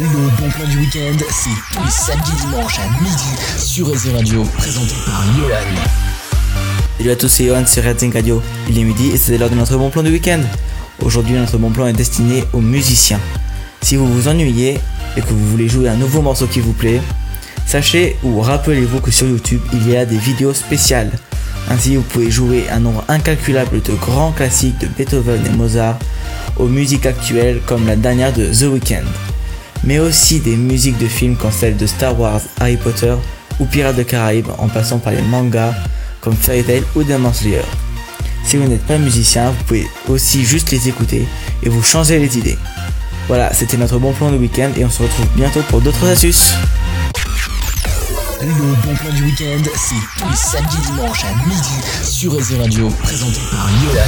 Le bon plan du week-end, c'est tous les samedis dimanches à midi sur Racing Radio, présenté par Yolan. Salut à tous, c'est Johan sur Racing Radio. Il est midi et c'est l'heure de notre bon plan du week-end. Aujourd'hui, notre bon plan est destiné aux musiciens. Si vous vous ennuyez et que vous voulez jouer un nouveau morceau qui vous plaît, sachez ou rappelez-vous que sur YouTube, il y a des vidéos spéciales. Ainsi, vous pouvez jouer un nombre incalculable de grands classiques de Beethoven et Mozart aux musiques actuelles comme la dernière de The Weeknd, mais aussi des musiques de films comme celles de Star Wars, Harry Potter ou Pirates des Caraïbes en passant par les mangas comme Fairy Tail ou Demon Slayer. Si vous n'êtes pas musicien, vous pouvez aussi juste les écouter et vous changer les idées. Voilà, c'était notre bon plan de week-end et on se retrouve bientôt pour d'autres astuces. Le bon plan du week-end, c'est tous les samedis dimanches à midi sur Radio, présenté par Yolan.